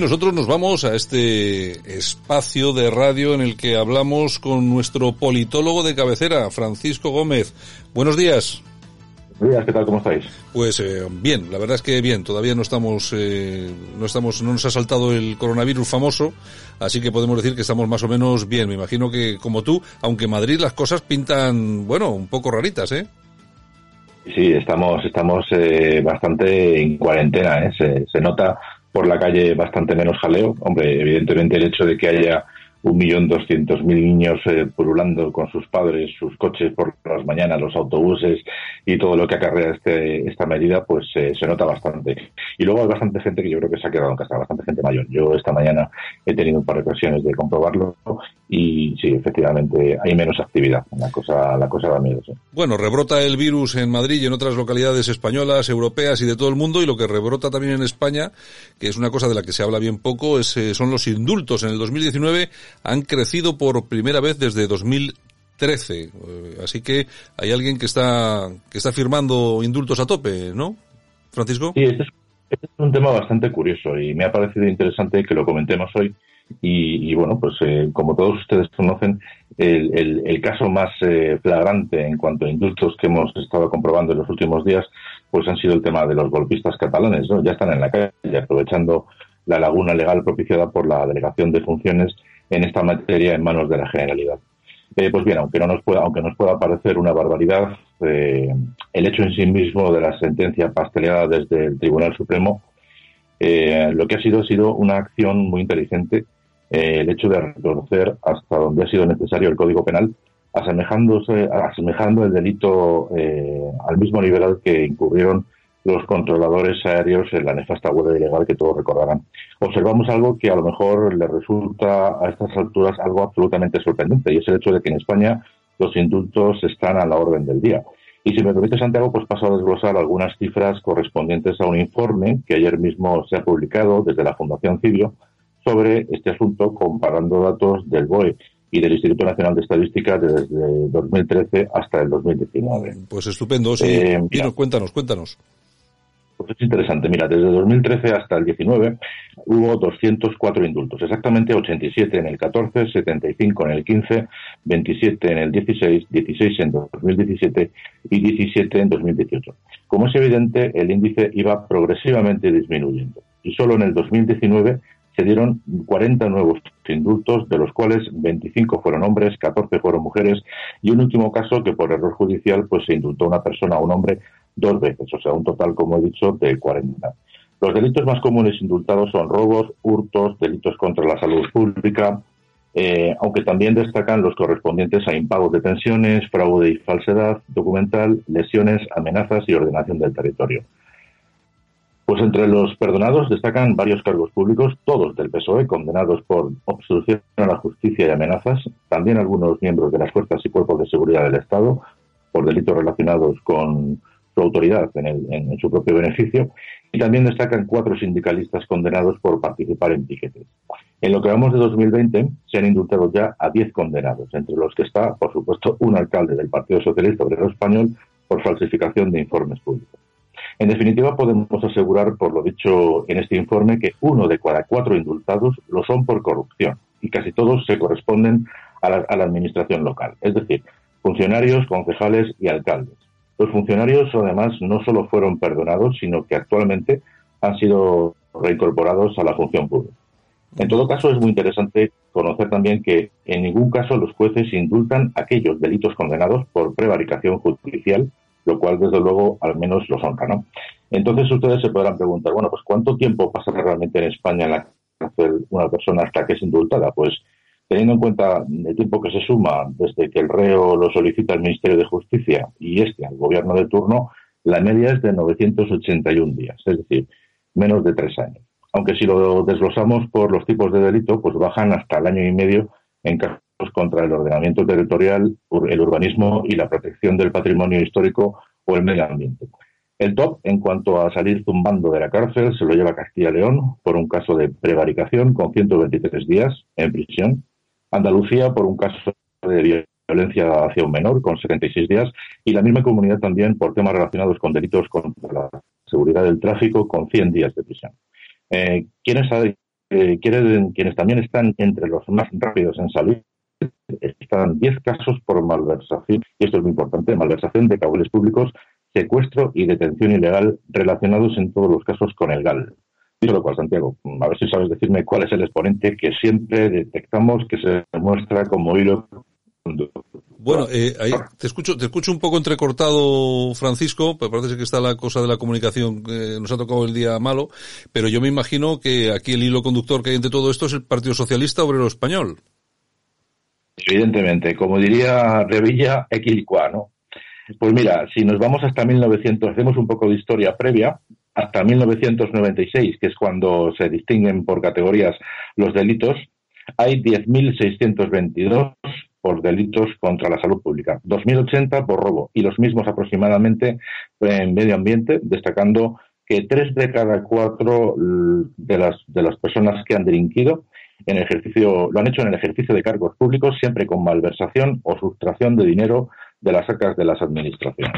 Nosotros nos vamos a este espacio de radio en el que hablamos con nuestro politólogo de cabecera, Francisco Gómez. Buenos días. Buenos días, ¿qué tal? ¿Cómo estáis? Pues eh, bien, la verdad es que bien. Todavía no estamos, eh, no estamos, no nos ha saltado el coronavirus famoso, así que podemos decir que estamos más o menos bien. Me imagino que como tú, aunque en Madrid las cosas pintan, bueno, un poco raritas, ¿eh? Sí, estamos, estamos eh, bastante en cuarentena, ¿eh? Se, se nota por la calle bastante menos jaleo. Hombre, evidentemente el hecho de que haya un millón doscientos mil niños eh, pululando con sus padres, sus coches por las mañanas, los autobuses y todo lo que acarrea este, esta medida, pues eh, se nota bastante. Y luego hay bastante gente que yo creo que se ha quedado en casa, bastante gente mayor. Yo esta mañana he tenido un par de ocasiones de comprobarlo y sí, efectivamente hay menos actividad. La cosa, la cosa da miedo. Sí. Bueno, rebrota el virus en Madrid y en otras localidades españolas, europeas y de todo el mundo y lo que rebrota también en España, que es una cosa de la que se habla bien poco, es, eh, son los indultos. En el 2019 han crecido por primera vez desde 2013. Eh, así que hay alguien que está, que está firmando indultos a tope, ¿no? Francisco. Sí, este es, este es un tema bastante curioso y me ha parecido interesante que lo comentemos hoy. Y, y bueno, pues eh, como todos ustedes conocen, el, el, el caso más eh, flagrante en cuanto a indultos que hemos estado comprobando en los últimos días, pues han sido el tema de los golpistas catalanes, ¿no? Ya están en la calle aprovechando la laguna legal propiciada por la delegación de funciones en esta materia en manos de la Generalidad. Eh, pues bien, aunque no nos pueda, aunque nos pueda parecer una barbaridad, eh, el hecho en sí mismo de la sentencia pasteleada desde el Tribunal Supremo, eh, lo que ha sido ha sido una acción muy inteligente, eh, el hecho de reconocer hasta donde ha sido necesario el Código Penal, asemejándose, asemejando el delito eh, al mismo nivel al que incurrieron los controladores aéreos en la nefasta huelga ilegal que todos recordarán. Observamos algo que a lo mejor le resulta a estas alturas algo absolutamente sorprendente y es el hecho de que en España los indultos están a la orden del día. Y si me permite, Santiago, pues paso a desglosar algunas cifras correspondientes a un informe que ayer mismo se ha publicado desde la Fundación Civio sobre este asunto, comparando datos del BOE y del Instituto Nacional de Estadística desde 2013 hasta el 2019. Pues estupendo, sí. Eh, mira, cuéntanos, cuéntanos. Pues es interesante. Mira, desde 2013 hasta el 19 hubo 204 indultos, exactamente 87 en el 14, 75 en el 15, 27 en el 16, 16 en 2017 y 17 en 2018. Como es evidente, el índice iba progresivamente disminuyendo y solo en el 2019 se dieron 40 nuevos indultos, de los cuales 25 fueron hombres, 14 fueron mujeres y un último caso que por error judicial pues se indultó a una persona, a un hombre, dos veces, o sea, un total, como he dicho, de 40. Los delitos más comunes indultados son robos, hurtos, delitos contra la salud pública, eh, aunque también destacan los correspondientes a impagos de pensiones, fraude y falsedad documental, lesiones, amenazas y ordenación del territorio. Pues entre los perdonados destacan varios cargos públicos, todos del PSOE, condenados por obstrucción a la justicia y amenazas, también algunos miembros de las fuerzas y cuerpos de seguridad del Estado, por delitos relacionados con su autoridad en, el, en, su propio beneficio, y también destacan cuatro sindicalistas condenados por participar en piquetes. En lo que vamos de 2020, se han indultado ya a 10 condenados, entre los que está, por supuesto, un alcalde del Partido Socialista Obrero Español por falsificación de informes públicos. En definitiva, podemos asegurar, por lo dicho en este informe, que uno de cada cuatro indultados lo son por corrupción y casi todos se corresponden a la administración local, es decir, funcionarios, concejales y alcaldes. Los funcionarios, además, no solo fueron perdonados, sino que actualmente han sido reincorporados a la función pública. En todo caso, es muy interesante conocer también que en ningún caso los jueces indultan aquellos delitos condenados por prevaricación judicial lo cual desde luego al menos los honra, ¿no? Entonces ustedes se podrán preguntar, bueno, pues ¿cuánto tiempo pasa realmente en España en la cárcel una persona hasta que es indultada? Pues teniendo en cuenta el tiempo que se suma desde que el reo lo solicita al Ministerio de Justicia y este al gobierno de turno, la media es de 981 días, es decir, menos de tres años. Aunque si lo desglosamos por los tipos de delito, pues bajan hasta el año y medio en casos contra el ordenamiento territorial, el urbanismo y la protección del patrimonio histórico o el medio ambiente. El top, en cuanto a salir zumbando de la cárcel, se lo lleva Castilla León por un caso de prevaricación con 123 días en prisión. Andalucía por un caso de violencia hacia un menor con 76 días y la misma comunidad también por temas relacionados con delitos contra la seguridad del tráfico con 100 días de prisión. Eh, ¿Quiénes quieren, quienes también están entre los más rápidos en salir están 10 casos por malversación, y esto es muy importante, malversación de caudales públicos, secuestro y detención ilegal relacionados en todos los casos con el GAL. Dicho lo cual, Santiago, a ver si sabes decirme cuál es el exponente que siempre detectamos que se muestra como hilo bueno, eh, te escucho, te escucho un poco entrecortado, Francisco, pero parece que está la cosa de la comunicación que nos ha tocado el día malo, pero yo me imagino que aquí el hilo conductor que hay entre todo esto es el Partido Socialista Obrero Español. Evidentemente, como diría Revilla, equilicua, ¿no? Pues mira, si nos vamos hasta 1900, hacemos un poco de historia previa, hasta 1996, que es cuando se distinguen por categorías los delitos, hay 10.622 por delitos contra la salud pública, 2.080 por robo y los mismos aproximadamente en medio ambiente, destacando que tres de cada cuatro de las, de las personas que han delinquido en ejercicio, lo han hecho en el ejercicio de cargos públicos, siempre con malversación o sustracción de dinero de las arcas de las administraciones.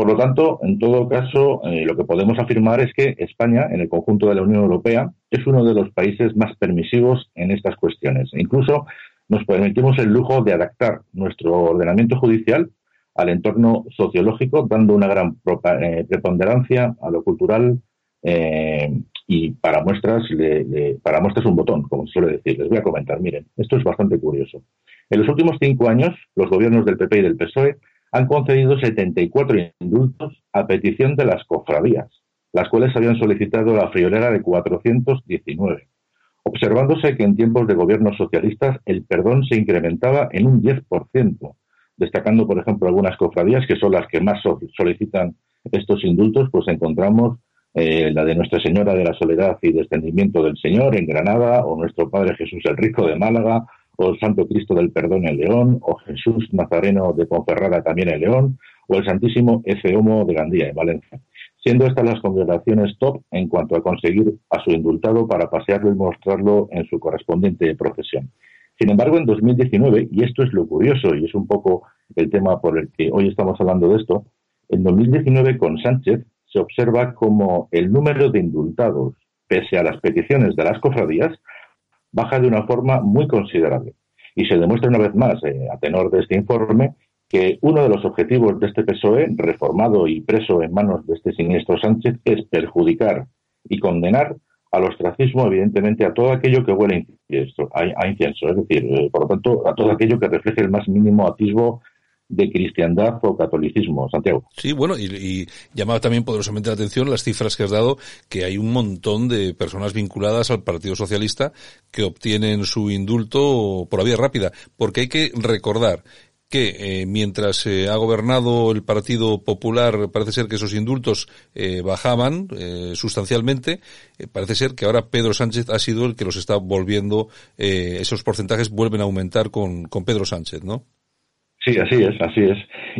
Por lo tanto, en todo caso, eh, lo que podemos afirmar es que España, en el conjunto de la Unión Europea, es uno de los países más permisivos en estas cuestiones. Incluso nos permitimos el lujo de adaptar nuestro ordenamiento judicial al entorno sociológico, dando una gran eh, preponderancia a lo cultural eh, y para muestras, para muestras un botón, como se suele decir. Les voy a comentar, miren, esto es bastante curioso. En los últimos cinco años, los gobiernos del PP y del PSOE han concedido 74 indultos a petición de las cofradías, las cuales habían solicitado la friolera de 419 observándose que en tiempos de gobiernos socialistas el perdón se incrementaba en un 10%, destacando, por ejemplo, algunas cofradías que son las que más solicitan estos indultos, pues encontramos eh, la de Nuestra Señora de la Soledad y Descendimiento del Señor en Granada, o Nuestro Padre Jesús el Rico de Málaga, o el Santo Cristo del Perdón en León, o Jesús Nazareno de Ponferrada también en León, o el Santísimo Homo de Gandía en Valencia siendo estas las congregaciones top en cuanto a conseguir a su indultado para pasearlo y mostrarlo en su correspondiente procesión. Sin embargo, en 2019, y esto es lo curioso y es un poco el tema por el que hoy estamos hablando de esto, en 2019 con Sánchez se observa como el número de indultados, pese a las peticiones de las cofradías, baja de una forma muy considerable. Y se demuestra una vez más, eh, a tenor de este informe, que uno de los objetivos de este PSOE, reformado y preso en manos de este siniestro Sánchez, es perjudicar y condenar al ostracismo, evidentemente, a todo aquello que huele a, incienso, es decir, eh, por lo tanto, a todo aquello que refleje el más mínimo atisbo de cristiandad o catolicismo, Santiago. Sí, bueno, y, y, llamaba también poderosamente la atención las cifras que has dado, que hay un montón de personas vinculadas al Partido Socialista que obtienen su indulto por la vía rápida, porque hay que recordar que eh, mientras se ha gobernado el Partido Popular parece ser que esos indultos eh, bajaban eh, sustancialmente, parece ser que ahora Pedro Sánchez ha sido el que los está volviendo, esos porcentajes vuelven a aumentar con, con Pedro Sánchez, ¿no? Sí, así es, así es.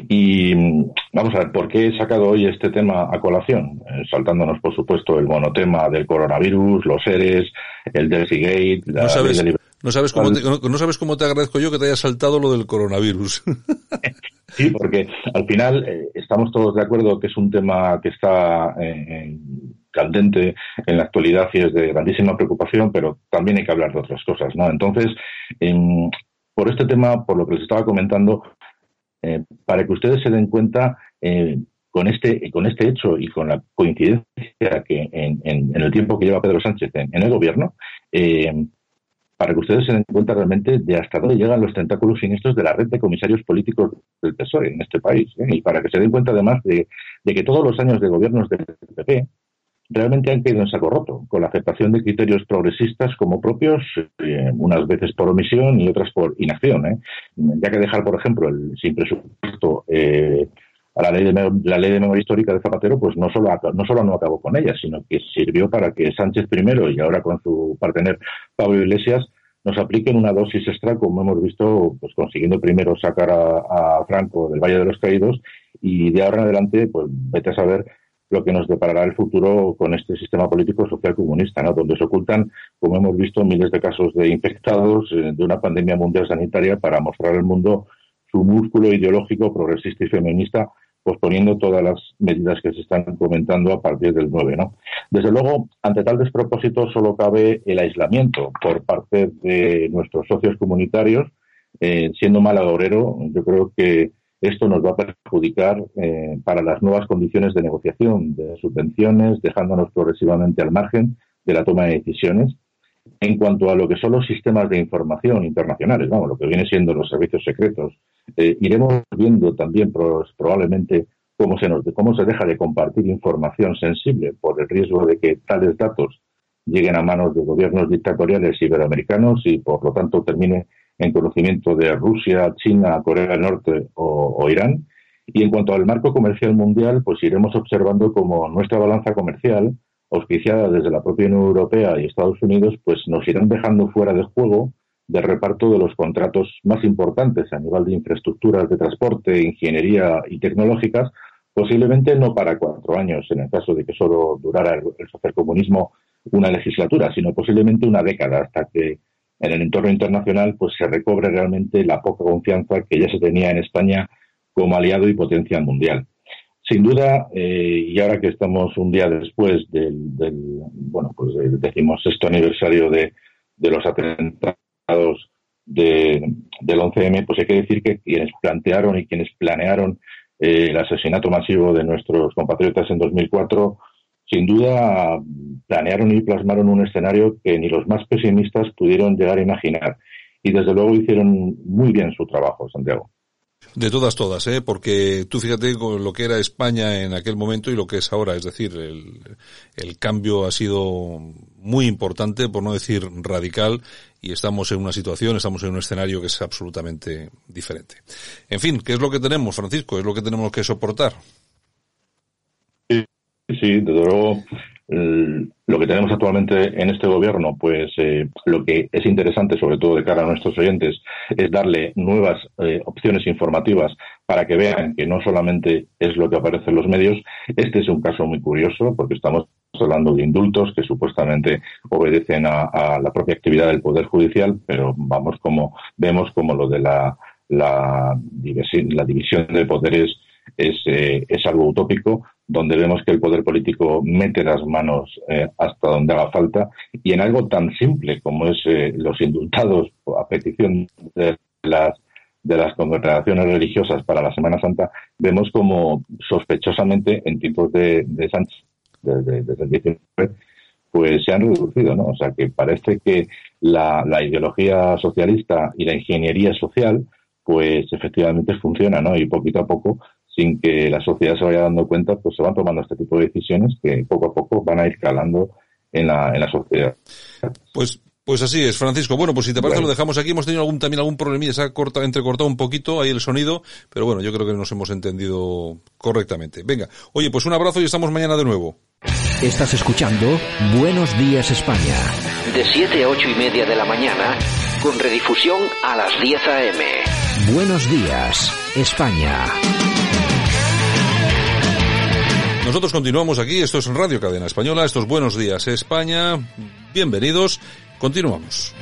Y mm, vamos a ver, ¿por qué he sacado hoy este tema a colación? saltándonos, por supuesto, el monotema del coronavirus, los seres, el Gate, la no sabes cómo te, no, sabes cómo te agradezco yo que te haya saltado lo del coronavirus. Sí, porque al final eh, estamos todos de acuerdo que es un tema que está eh, candente en la actualidad y es de grandísima preocupación, pero también hay que hablar de otras cosas, ¿no? Entonces, em, por este tema, por lo que les estaba comentando, eh, para que ustedes se den cuenta con este con este hecho y con la coincidencia que en, el tiempo que lleva Pedro Sánchez en, el gobierno, para que ustedes se den cuenta realmente de hasta dónde llegan los tentáculos siniestros de la red de comisarios políticos del PSOE en este país. ¿eh? Y para que se den cuenta además de, que todos los años de gobiernos del PP realmente han caído en saco roto, con la aceptación de criterios progresistas como propios, eh, unas veces por omisión y otras por inacción. ¿eh? Ya que dejar, por ejemplo, el sin presupuesto a la ley de la ley de memoria histórica de Zapatero, pues no solo no solo no acabó con ella, sino que sirvió para que Sánchez primero y ahora con su partener Pablo Iglesias nos apliquen una dosis extra, como hemos visto, pues consiguiendo primero sacar a, Franco del Valle de los Caídos y de ahora en adelante, pues vete a saber lo que nos deparará el futuro con este sistema político social comunista, ¿no? donde se ocultan, como hemos visto, miles de casos de infectados eh, de una pandemia mundial sanitaria para mostrar al mundo su músculo ideológico progresista y feminista posponiendo todas las medidas que se están comentando a partir del 9. ¿no? Desde luego, ante tal despropósito, solo cabe el aislamiento por parte de nuestros socios comunitarios. Eh, siendo mal agorero, yo creo que esto nos va a perjudicar eh, para las nuevas condiciones de negociación de subvenciones, dejándonos progresivamente al margen de la toma de decisiones. En cuanto a lo que son los sistemas de información internacionales, vamos, lo que viene siendo los servicios secretos, eh, iremos viendo también probablemente cómo se, nos, cómo se deja de compartir información sensible por el riesgo de que tales datos lleguen a manos de gobiernos dictatoriales iberoamericanos y por lo tanto termine en conocimiento de Rusia, China, Corea del Norte o, Irán. Y en cuanto al marco comercial mundial, pues iremos observando cómo nuestra balanza comercial, auspiciada desde la propia Unión Europea y Estados Unidos, pues nos irán dejando fuera de juego del reparto de los contratos más importantes a nivel de infraestructuras de transporte, ingeniería y tecnológicas, posiblemente no para cuatro años, en el caso de que solo durara el, el socialcomunismo una legislatura, sino posiblemente una década, hasta que en el entorno internacional pues se recobre realmente la poca confianza que ya se tenía en España como aliado y potencia mundial. Sin duda, eh, y ahora que estamos un día después del, bueno, pues del decimosexto aniversario de, los atentados del 11M, pues hay que decir que quienes plantearon y quienes planearon eh, el asesinato masivo de nuestros compatriotas en 2004 sin duda planearon y plasmaron un escenario que ni los más pesimistas pudieron llegar a imaginar. Y desde luego hicieron muy bien su trabajo, Santiago. De todas, todas, ¿eh? porque tú fíjate con lo que era España en aquel momento y lo que es ahora, es decir, el, el cambio ha sido muy importante, por no decir radical, y estamos en una situación, estamos en un escenario que es absolutamente diferente. En fin, ¿qué es lo que tenemos, Francisco? ¿Es lo que tenemos que soportar? Sí, desde luego lo que tenemos actualmente en este gobierno, pues eh, lo que es interesante, sobre todo de cara a nuestros oyentes, es darle nuevas eh, opciones informativas para que vean que no solamente es lo que aparece en los medios. Este es un caso muy curioso porque estamos hablando de indultos que supuestamente obedecen a, la propia actividad del Poder Judicial, pero vamos como vemos como lo de la, la, la división de poderes es, eh, es algo utópico donde vemos que el poder político mete las manos eh, hasta donde haga falta y en algo tan simple como es eh, los indultados a petición de las de las congregaciones religiosas para la Semana Santa, vemos como sospechosamente en tiempos de, Sánchez, desde, el 19, pues se han reducido, ¿no? O sea que parece que la, la ideología socialista y la ingeniería social, pues efectivamente funciona, ¿no? Y poquito a poco sin que la sociedad se vaya dando cuenta, pues se van tomando este tipo de decisiones que poco a poco van a ir calando en la, en la sociedad. Pues pues así es, Francisco. Bueno, pues si te parece lo dejamos aquí. Hemos tenido algún, también algún problemilla, se ha corta, entrecortado un poquito ahí el sonido, pero bueno, yo creo que nos hemos entendido correctamente. Venga, oye, pues un abrazo y estamos mañana de nuevo. Estás escuchando Buenos Días España. De 7 a 8 y media de la mañana, con redifusión a las 10 a.m. Buenos Días España. Nosotros continuamos aquí, esto es Radio Cadena Española, estos Buenos Días España, bienvenidos, continuamos.